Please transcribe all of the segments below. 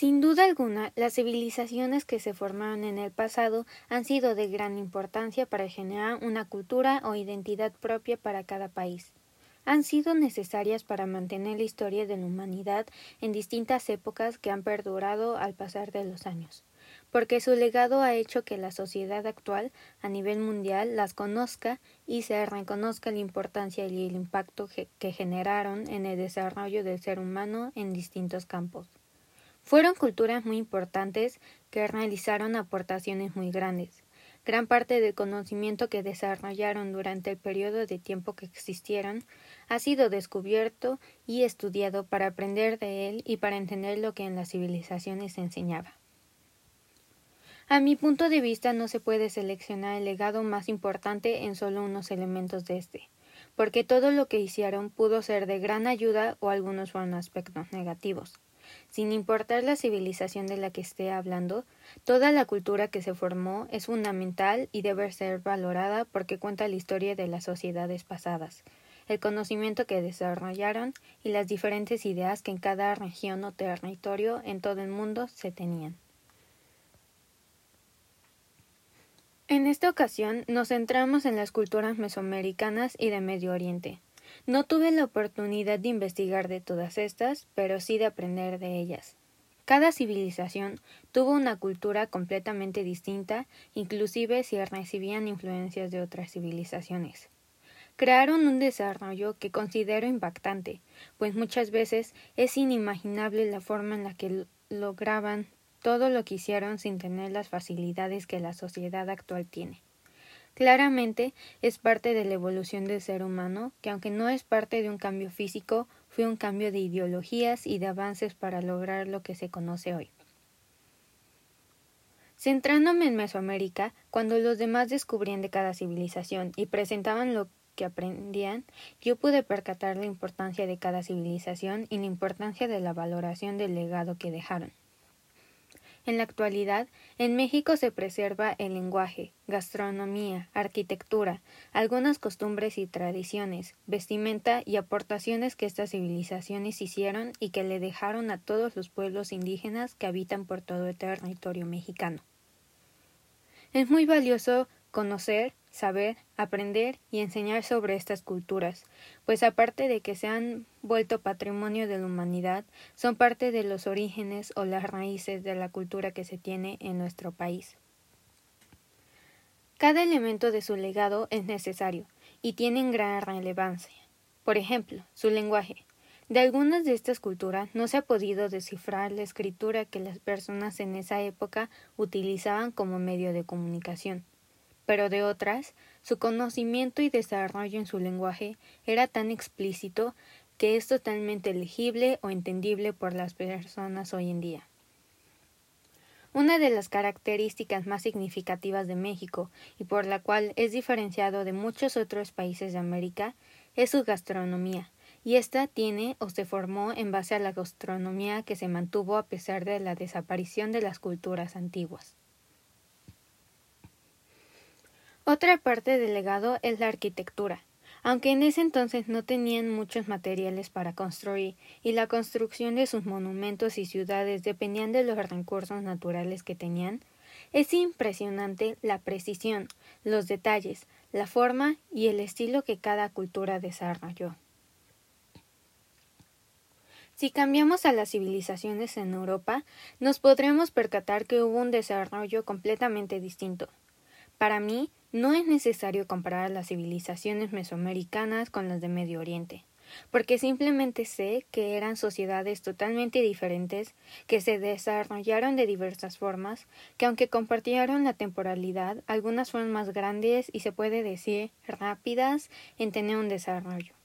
Sin duda alguna, las civilizaciones que se formaron en el pasado han sido de gran importancia para generar una cultura o identidad propia para cada país. Han sido necesarias para mantener la historia de la humanidad en distintas épocas que han perdurado al pasar de los años, porque su legado ha hecho que la sociedad actual a nivel mundial las conozca y se reconozca la importancia y el impacto que generaron en el desarrollo del ser humano en distintos campos. Fueron culturas muy importantes que realizaron aportaciones muy grandes. Gran parte del conocimiento que desarrollaron durante el periodo de tiempo que existieron ha sido descubierto y estudiado para aprender de él y para entender lo que en las civilizaciones se enseñaba. A mi punto de vista no se puede seleccionar el legado más importante en solo unos elementos de este, porque todo lo que hicieron pudo ser de gran ayuda o algunos fueron aspectos negativos. Sin importar la civilización de la que esté hablando, toda la cultura que se formó es fundamental y debe ser valorada porque cuenta la historia de las sociedades pasadas, el conocimiento que desarrollaron y las diferentes ideas que en cada región o territorio en todo el mundo se tenían. En esta ocasión nos centramos en las culturas mesoamericanas y de Medio Oriente. No tuve la oportunidad de investigar de todas estas, pero sí de aprender de ellas. Cada civilización tuvo una cultura completamente distinta, inclusive si recibían influencias de otras civilizaciones. Crearon un desarrollo que considero impactante, pues muchas veces es inimaginable la forma en la que lograban todo lo que hicieron sin tener las facilidades que la sociedad actual tiene. Claramente es parte de la evolución del ser humano, que aunque no es parte de un cambio físico, fue un cambio de ideologías y de avances para lograr lo que se conoce hoy. Centrándome en Mesoamérica, cuando los demás descubrían de cada civilización y presentaban lo que aprendían, yo pude percatar la importancia de cada civilización y la importancia de la valoración del legado que dejaron. En la actualidad, en México se preserva el lenguaje, gastronomía, arquitectura, algunas costumbres y tradiciones, vestimenta y aportaciones que estas civilizaciones hicieron y que le dejaron a todos los pueblos indígenas que habitan por todo el territorio mexicano. Es muy valioso conocer, saber, aprender y enseñar sobre estas culturas, pues aparte de que se han vuelto patrimonio de la humanidad, son parte de los orígenes o las raíces de la cultura que se tiene en nuestro país. Cada elemento de su legado es necesario y tienen gran relevancia. Por ejemplo, su lenguaje. De algunas de estas culturas no se ha podido descifrar la escritura que las personas en esa época utilizaban como medio de comunicación pero de otras, su conocimiento y desarrollo en su lenguaje era tan explícito que es totalmente legible o entendible por las personas hoy en día. Una de las características más significativas de México y por la cual es diferenciado de muchos otros países de América es su gastronomía, y esta tiene o se formó en base a la gastronomía que se mantuvo a pesar de la desaparición de las culturas antiguas. Otra parte del legado es la arquitectura. Aunque en ese entonces no tenían muchos materiales para construir y la construcción de sus monumentos y ciudades dependían de los recursos naturales que tenían, es impresionante la precisión, los detalles, la forma y el estilo que cada cultura desarrolló. Si cambiamos a las civilizaciones en Europa, nos podremos percatar que hubo un desarrollo completamente distinto. Para mí, no es necesario comparar las civilizaciones mesoamericanas con las de Medio Oriente, porque simplemente sé que eran sociedades totalmente diferentes, que se desarrollaron de diversas formas, que aunque compartieron la temporalidad, algunas fueron más grandes y se puede decir rápidas en tener un desarrollo.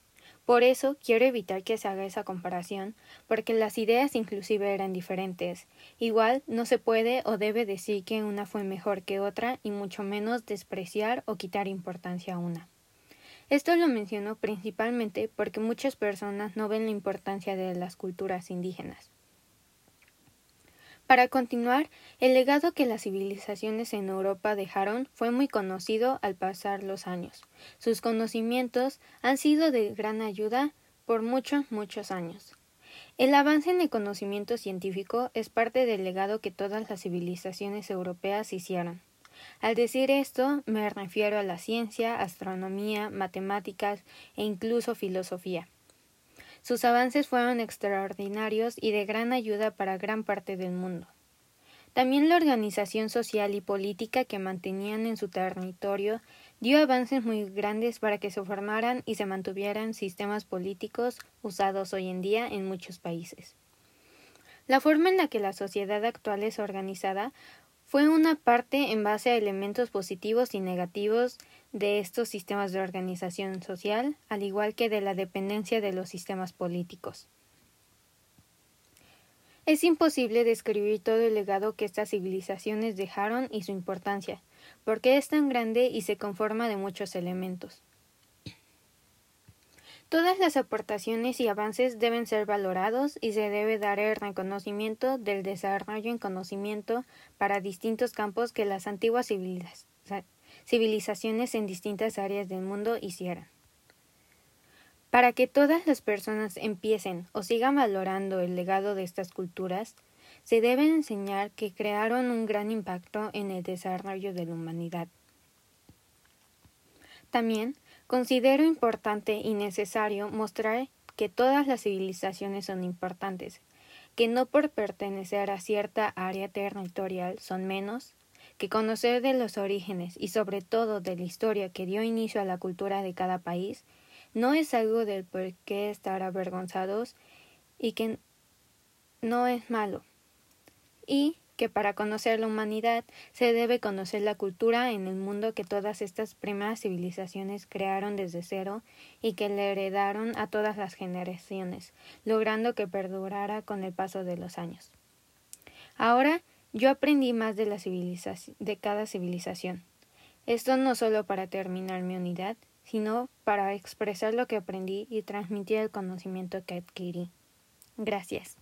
Por eso quiero evitar que se haga esa comparación, porque las ideas inclusive eran diferentes. Igual no se puede o debe decir que una fue mejor que otra y mucho menos despreciar o quitar importancia a una. Esto lo menciono principalmente porque muchas personas no ven la importancia de las culturas indígenas. Para continuar, el legado que las civilizaciones en Europa dejaron fue muy conocido al pasar los años. Sus conocimientos han sido de gran ayuda por muchos, muchos años. El avance en el conocimiento científico es parte del legado que todas las civilizaciones europeas hicieron. Al decir esto, me refiero a la ciencia, astronomía, matemáticas e incluso filosofía. Sus avances fueron extraordinarios y de gran ayuda para gran parte del mundo. También la organización social y política que mantenían en su territorio dio avances muy grandes para que se formaran y se mantuvieran sistemas políticos usados hoy en día en muchos países. La forma en la que la sociedad actual es organizada fue una parte en base a elementos positivos y negativos de estos sistemas de organización social, al igual que de la dependencia de los sistemas políticos. Es imposible describir todo el legado que estas civilizaciones dejaron y su importancia, porque es tan grande y se conforma de muchos elementos. Todas las aportaciones y avances deben ser valorados y se debe dar el reconocimiento del desarrollo en conocimiento para distintos campos que las antiguas civilizaciones en distintas áreas del mundo hicieron. Para que todas las personas empiecen o sigan valorando el legado de estas culturas, se debe enseñar que crearon un gran impacto en el desarrollo de la humanidad. También considero importante y necesario mostrar que todas las civilizaciones son importantes, que no por pertenecer a cierta área territorial son menos, que conocer de los orígenes y sobre todo de la historia que dio inicio a la cultura de cada país no es algo del por qué estar avergonzados y que no es malo. Y que para conocer la humanidad se debe conocer la cultura en el mundo que todas estas primeras civilizaciones crearon desde cero y que le heredaron a todas las generaciones, logrando que perdurara con el paso de los años. Ahora yo aprendí más de, la de cada civilización. Esto no solo para terminar mi unidad, sino para expresar lo que aprendí y transmitir el conocimiento que adquirí. Gracias.